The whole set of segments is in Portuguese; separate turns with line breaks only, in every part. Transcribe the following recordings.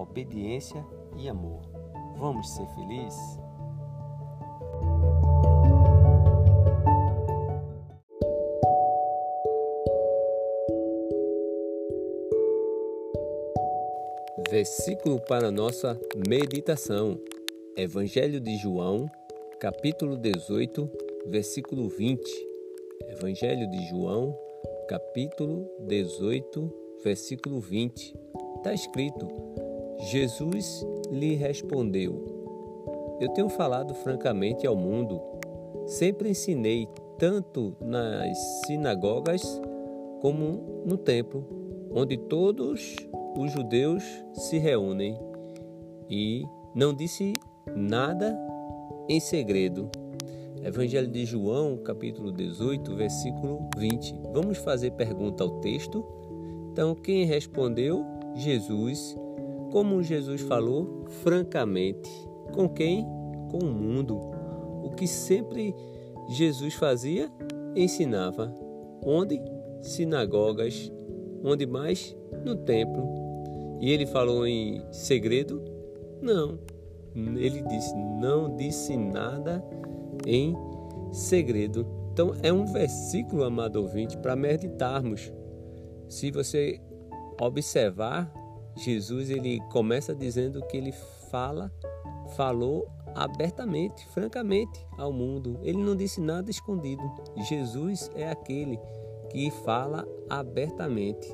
obediência e amor. Vamos ser felizes? Versículo para nossa meditação. Evangelho de João, capítulo 18, versículo 20. Evangelho de João, capítulo 18, versículo 20. Está escrito: Jesus lhe respondeu: Eu tenho falado francamente ao mundo, sempre ensinei tanto nas sinagogas como no templo, onde todos os judeus se reúnem, e não disse nada em segredo. Evangelho de João, capítulo 18, versículo 20. Vamos fazer pergunta ao texto? Então, quem respondeu? Jesus como Jesus falou francamente. Com quem? Com o mundo. O que sempre Jesus fazia, ensinava. Onde? Sinagogas. Onde mais? No templo. E ele falou em segredo? Não. Ele disse, não disse nada em segredo. Então é um versículo, amado ouvinte, para meditarmos. Se você observar Jesus ele começa dizendo que ele fala, falou abertamente, francamente ao mundo. Ele não disse nada escondido. Jesus é aquele que fala abertamente.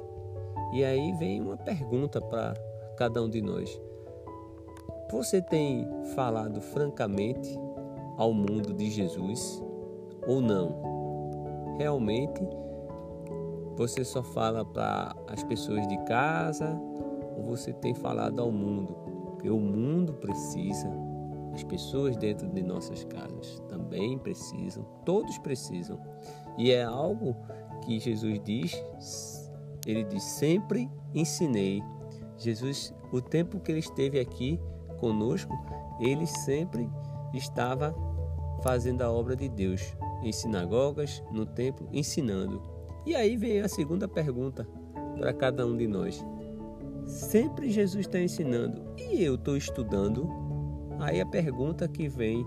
E aí vem uma pergunta para cada um de nós. Você tem falado francamente ao mundo de Jesus ou não? Realmente você só fala para as pessoas de casa você tem falado ao mundo, que o mundo precisa, as pessoas dentro de nossas casas também precisam, todos precisam. E é algo que Jesus diz, ele diz: sempre ensinei. Jesus, o tempo que ele esteve aqui conosco, ele sempre estava fazendo a obra de Deus, em sinagogas, no templo, ensinando. E aí vem a segunda pergunta para cada um de nós. Sempre Jesus está ensinando e eu estou estudando. Aí a pergunta que vem: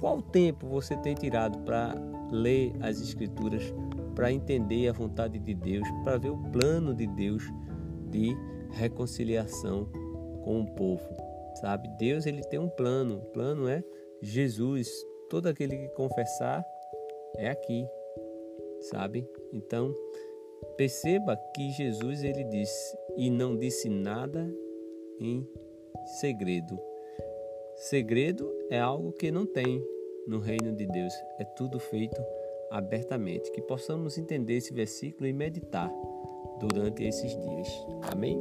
qual tempo você tem tirado para ler as Escrituras, para entender a vontade de Deus, para ver o plano de Deus de reconciliação com o povo? Sabe? Deus ele tem um plano. O plano é Jesus. Todo aquele que confessar é aqui, sabe? Então Perceba que Jesus ele disse e não disse nada em segredo. Segredo é algo que não tem no reino de Deus, é tudo feito abertamente. Que possamos entender esse versículo e meditar durante esses dias. Amém?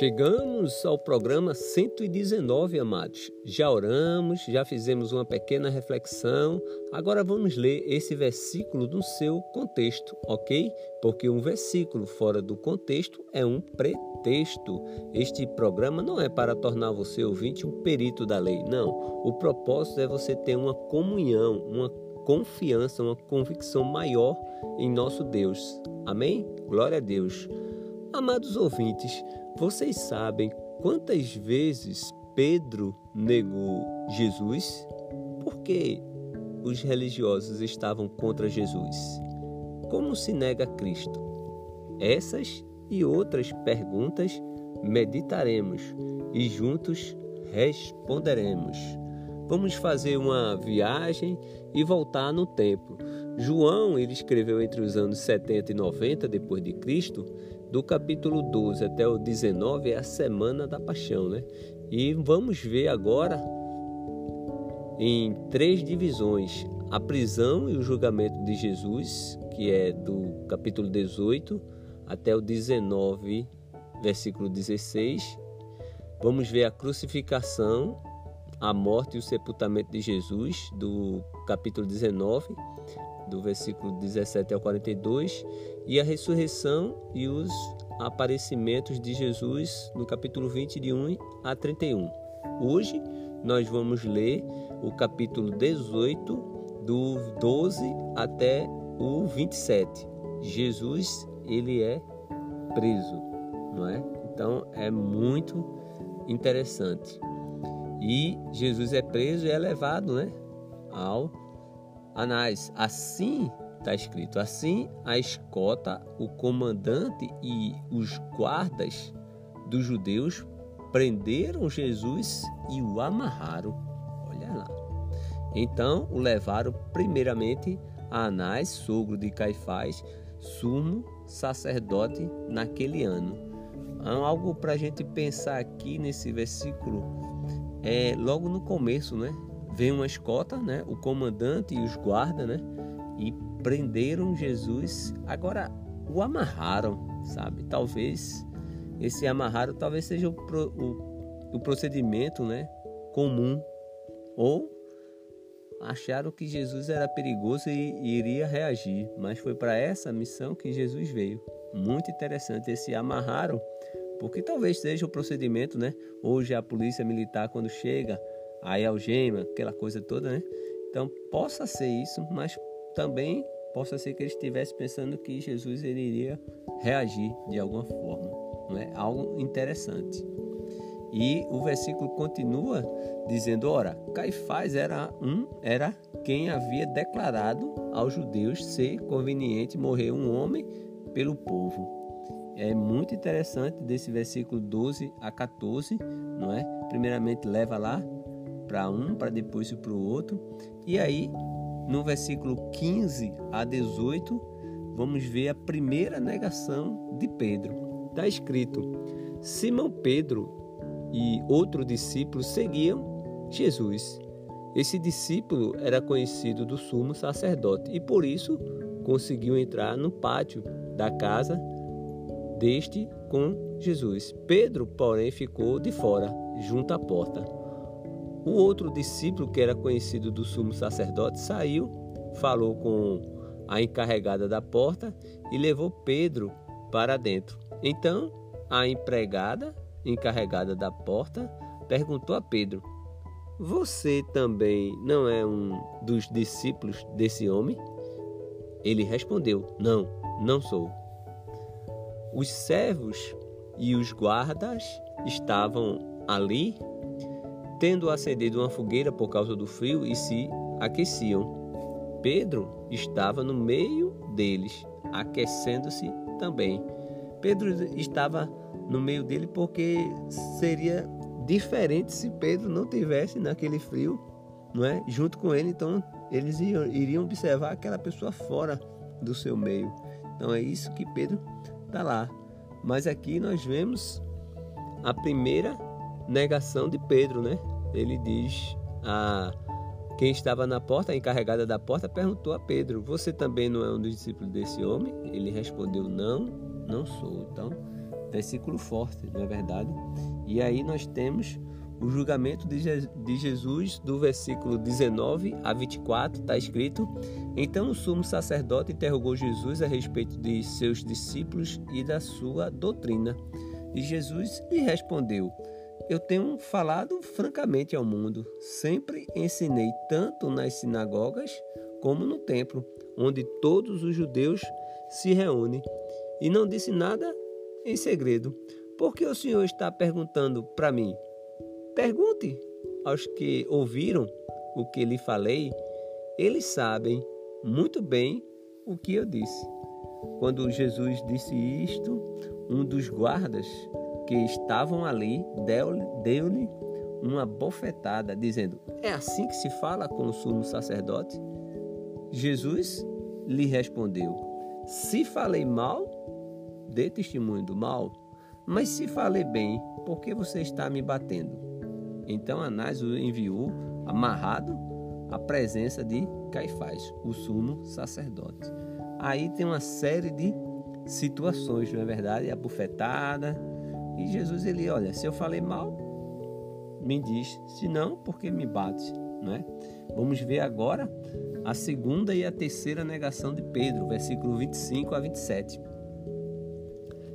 Chegamos ao programa 119, amados. Já oramos, já fizemos uma pequena reflexão. Agora vamos ler esse versículo no seu contexto, ok? Porque um versículo fora do contexto é um pretexto. Este programa não é para tornar você ouvinte um perito da lei, não. O propósito é você ter uma comunhão, uma confiança, uma convicção maior em nosso Deus. Amém? Glória a Deus. Amados ouvintes, vocês sabem quantas vezes Pedro negou Jesus? Por que os religiosos estavam contra Jesus? Como se nega Cristo? Essas e outras perguntas meditaremos e juntos responderemos. Vamos fazer uma viagem e voltar no tempo. João, ele escreveu entre os anos 70 e 90 depois de Cristo, do capítulo 12 até o 19 é a semana da paixão, né? E vamos ver agora em três divisões: a prisão e o julgamento de Jesus, que é do capítulo 18 até o 19, versículo 16. Vamos ver a crucificação, a morte e o sepultamento de Jesus, do capítulo 19 do versículo 17 ao 42, e a ressurreição e os aparecimentos de Jesus no capítulo 20, de 1 a 31. Hoje nós vamos ler o capítulo 18, do 12 até o 27. Jesus, ele é preso, não é? Então é muito interessante. E Jesus é preso e é levado, né, ao Anás, assim está escrito, assim a escota, o comandante e os guardas dos judeus prenderam Jesus e o amarraram. Olha lá. Então o levaram primeiramente a Anás, sogro de Caifás, sumo sacerdote naquele ano. Então, algo para a gente pensar aqui nesse versículo é logo no começo, né? Vem uma escota, né? O comandante e os guardas, né? E prenderam Jesus. Agora o amarraram, sabe? Talvez esse amarrado talvez seja o, o, o procedimento, né? Comum ou acharam que Jesus era perigoso e, e iria reagir, mas foi para essa missão que Jesus veio. Muito interessante esse amarraram, porque talvez seja o procedimento, né? Hoje a polícia militar quando chega aí algema, aquela coisa toda, né? Então possa ser isso, mas também possa ser que ele estivesse pensando que Jesus ele iria reagir de alguma forma, não é? Algo interessante. E o versículo continua dizendo: ora, Caifás era um era quem havia declarado aos judeus ser conveniente morrer um homem pelo povo. É muito interessante desse versículo 12 a 14, não é? Primeiramente leva lá para um, para depois ir para o outro. E aí, no versículo 15 a 18, vamos ver a primeira negação de Pedro. Está escrito: Simão Pedro e outro discípulo seguiam Jesus. Esse discípulo era conhecido do sumo sacerdote e por isso conseguiu entrar no pátio da casa deste com Jesus. Pedro, porém, ficou de fora, junto à porta. O outro discípulo, que era conhecido do sumo sacerdote, saiu, falou com a encarregada da porta e levou Pedro para dentro. Então, a empregada, encarregada da porta, perguntou a Pedro: Você também não é um dos discípulos desse homem? Ele respondeu: Não, não sou. Os servos e os guardas estavam ali tendo acendido uma fogueira por causa do frio e se aqueciam. Pedro estava no meio deles, aquecendo-se também. Pedro estava no meio dele porque seria diferente se Pedro não tivesse naquele frio, não é? Junto com ele, então eles iriam observar aquela pessoa fora do seu meio. Então é isso que Pedro está lá. Mas aqui nós vemos a primeira negação de Pedro, né? Ele diz a quem estava na porta, a encarregada da porta, perguntou a Pedro: Você também não é um dos discípulos desse homem? Ele respondeu: Não, não sou. Então, versículo forte, não é verdade? E aí nós temos o julgamento de Jesus, do versículo 19 a 24, está escrito: Então o sumo sacerdote interrogou Jesus a respeito de seus discípulos e da sua doutrina. E Jesus lhe respondeu: Eu tenho falado francamente ao mundo, sempre ensinei tanto nas sinagogas como no templo, onde todos os judeus se reúnem, e não disse nada em segredo. Por que o Senhor está perguntando para mim? Pergunte aos que ouviram o que lhe falei, eles sabem muito bem o que eu disse. Quando Jesus disse isto, um dos guardas que estavam ali deu-lhe uma bofetada, dizendo: É assim que se fala com o sumo sacerdote? Jesus lhe respondeu: Se falei mal, dê testemunho do mal. Mas se falei bem, por que você está me batendo? Então Anás o enviou amarrado à presença de Caifás, o sumo sacerdote. Aí tem uma série de situações, não é verdade? A bufetada. E Jesus ele, olha, se eu falei mal, me diz, se não, porque me bate, não é? Vamos ver agora a segunda e a terceira negação de Pedro, versículo 25 a 27.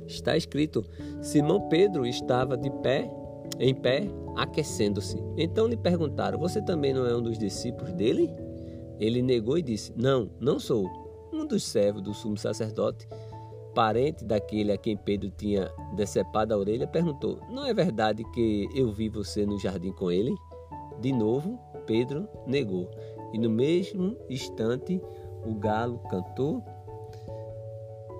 Está escrito: Simão Pedro estava de pé, em pé, aquecendo-se. Então lhe perguntaram: Você também não é um dos discípulos dele? Ele negou e disse: Não, não sou. Um dos servos do sumo sacerdote parente daquele a quem Pedro tinha decepado a orelha, perguntou: Não é verdade que eu vi você no jardim com ele? De novo, Pedro negou. E no mesmo instante, o galo cantou.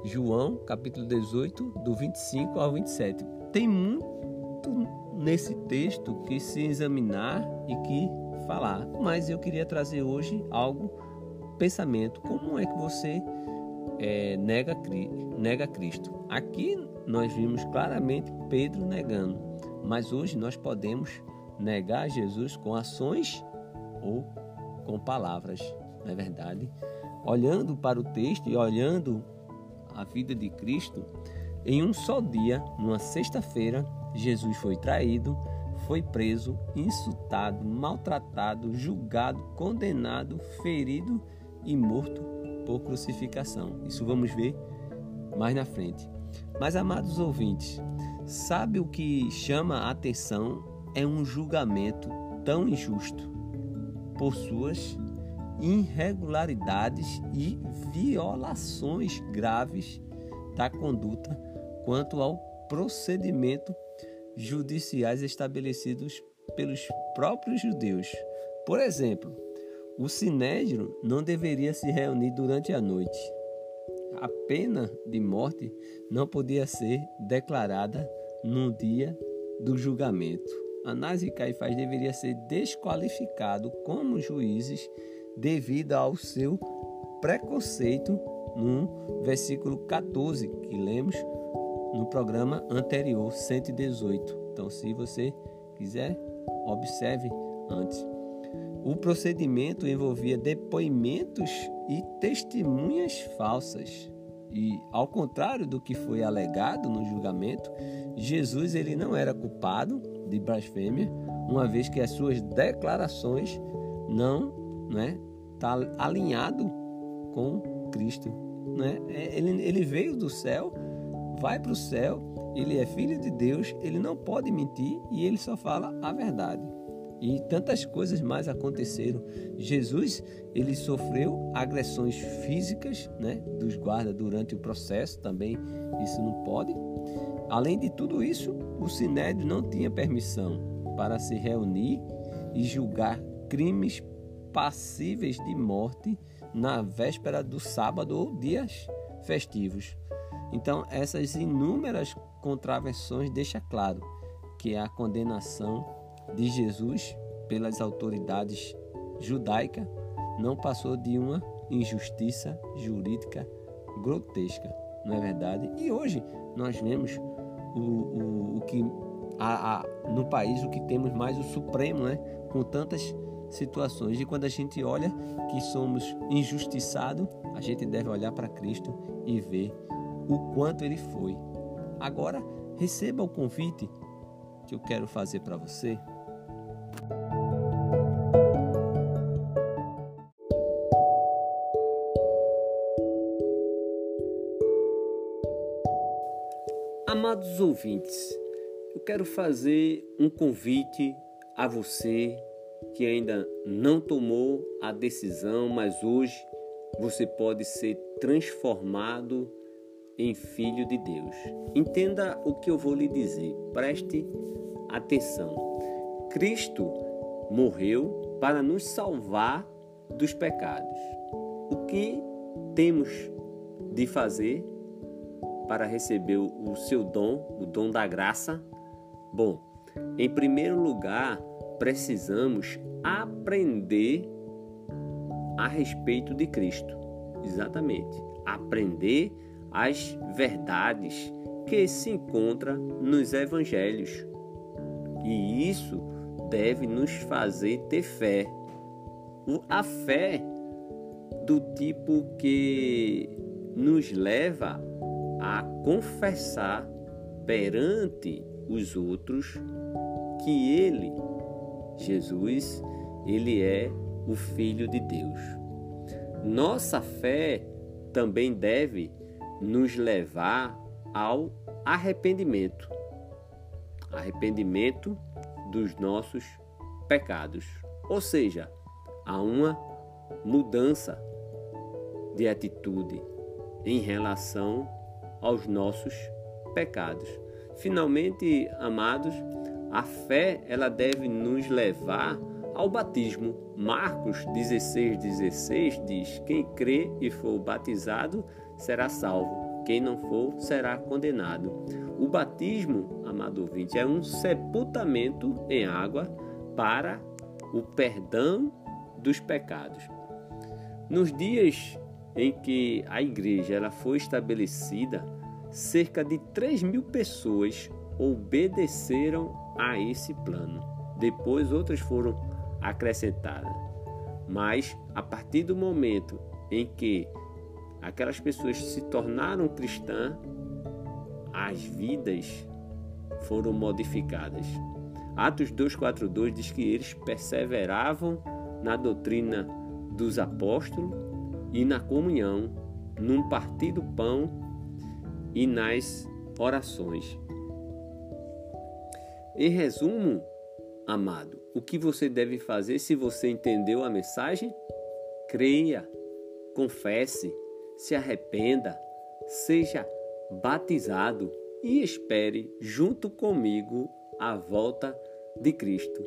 João, capítulo 18, do 25 ao 27. Tem muito nesse texto que se examinar e que falar, mas eu queria trazer hoje algo, pensamento. Como é que você é, nega, nega Cristo. Aqui nós vimos claramente Pedro negando, mas hoje nós podemos negar Jesus com ações ou com palavras, não é verdade? Olhando para o texto e olhando a vida de Cristo, em um só dia, numa sexta-feira, Jesus foi traído, foi preso, insultado, maltratado, julgado, condenado, ferido e morto por crucificação. Isso vamos ver mais na frente. Mas, amados ouvintes, sabe o que chama a atenção? É um julgamento tão injusto por suas irregularidades e violações graves da conduta quanto ao procedimento judiciais estabelecidos pelos próprios judeus. Por exemplo, o sinédrio não deveria se reunir durante a noite. A pena de morte não podia ser declarada no dia do julgamento. Anás e Caifás deveria ser desqualificado como juízes devido ao seu preconceito no versículo 14 que lemos no programa anterior 118. Então, se você quiser, observe antes. O procedimento envolvia depoimentos e testemunhas falsas. E ao contrário do que foi alegado no julgamento, Jesus ele não era culpado de blasfêmia, uma vez que as suas declarações não, né, tá alinhado com Cristo, né? Ele, ele veio do céu, vai para o céu, ele é filho de Deus, ele não pode mentir e ele só fala a verdade e tantas coisas mais aconteceram. Jesus, ele sofreu agressões físicas, né, dos guardas durante o processo, também isso não pode. Além de tudo isso, o sinédrio não tinha permissão para se reunir e julgar crimes passíveis de morte na véspera do sábado ou dias festivos. Então, essas inúmeras contravenções deixa claro que a condenação de Jesus pelas autoridades judaicas, não passou de uma injustiça jurídica grotesca, não é verdade? E hoje nós vemos o, o, o que a, a, no país o que temos mais o Supremo, né? Com tantas situações. E quando a gente olha que somos injustiçados, a gente deve olhar para Cristo e ver o quanto ele foi. Agora, receba o convite que eu quero fazer para você. Amados ouvintes, eu quero fazer um convite a você que ainda não tomou a decisão, mas hoje você pode ser transformado em filho de Deus. Entenda o que eu vou lhe dizer, preste atenção. Cristo morreu para nos salvar dos pecados. O que temos de fazer para receber o seu dom, o dom da graça? Bom, em primeiro lugar, precisamos aprender a respeito de Cristo. Exatamente. Aprender as verdades que se encontram nos evangelhos. E isso deve nos fazer ter fé. A fé do tipo que nos leva a confessar perante os outros que ele, Jesus, ele é o filho de Deus. Nossa fé também deve nos levar ao arrependimento. Arrependimento dos nossos pecados. Ou seja, a uma mudança de atitude em relação aos nossos pecados. Finalmente, amados, a fé ela deve nos levar ao batismo. Marcos 16, 16 diz: Quem crê e for batizado será salvo, quem não for será condenado. O batismo, amado ouvinte, é um sepultamento em água para o perdão dos pecados. Nos dias em que a igreja ela foi estabelecida, cerca de 3 mil pessoas obedeceram a esse plano. Depois outras foram acrescentadas. Mas a partir do momento em que aquelas pessoas se tornaram cristãs, as vidas foram modificadas. Atos 2:42 diz que eles perseveravam na doutrina dos apóstolos e na comunhão, num partir do pão e nas orações. Em resumo, amado, o que você deve fazer se você entendeu a mensagem? Creia, confesse, se arrependa, seja batizado e espere junto comigo a volta de Cristo.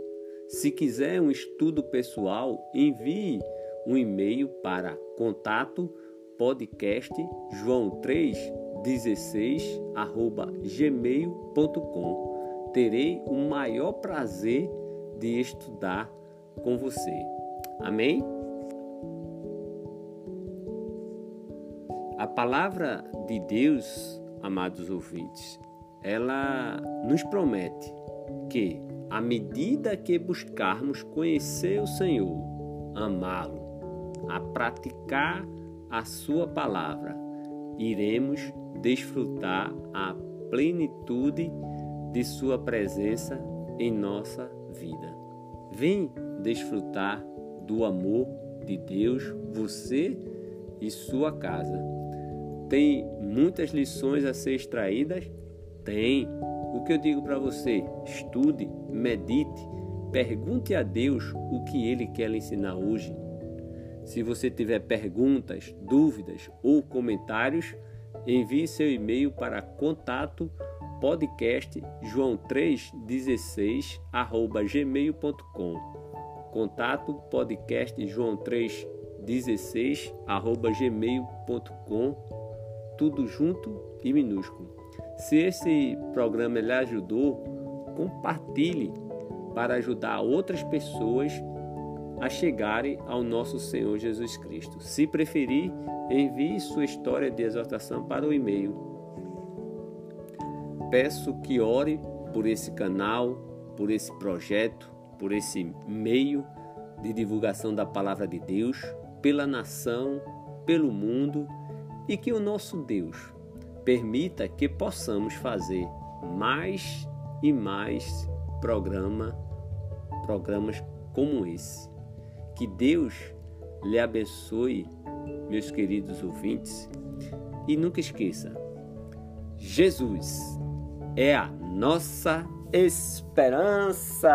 Se quiser um estudo pessoal, envie um e-mail para contato podcast joão 3 16 arroba gmail.com terei o maior prazer de estudar com você. Amém palavra de Deus amados ouvintes ela nos promete que à medida que buscarmos conhecer o Senhor amá-lo a praticar a Sua palavra, iremos desfrutar a plenitude de Sua presença em nossa vida. Vem desfrutar do amor de Deus, você e sua casa. Tem muitas lições a ser extraídas? Tem. O que eu digo para você? Estude, medite, pergunte a Deus o que Ele quer lhe ensinar hoje. Se você tiver perguntas, dúvidas ou comentários, envie seu e-mail para contato podcast joão316 arroba gmail.com contato podcast joão316 arroba gmail.com tudo junto e minúsculo se esse programa lhe ajudou compartilhe para ajudar outras pessoas a chegarem ao nosso Senhor Jesus Cristo. Se preferir, envie sua história de exortação para o e-mail. Peço que ore por esse canal, por esse projeto, por esse meio de divulgação da palavra de Deus, pela nação, pelo mundo e que o nosso Deus permita que possamos fazer mais e mais programa, programas como esse. Que Deus lhe abençoe, meus queridos ouvintes, e nunca esqueça: Jesus é a nossa esperança.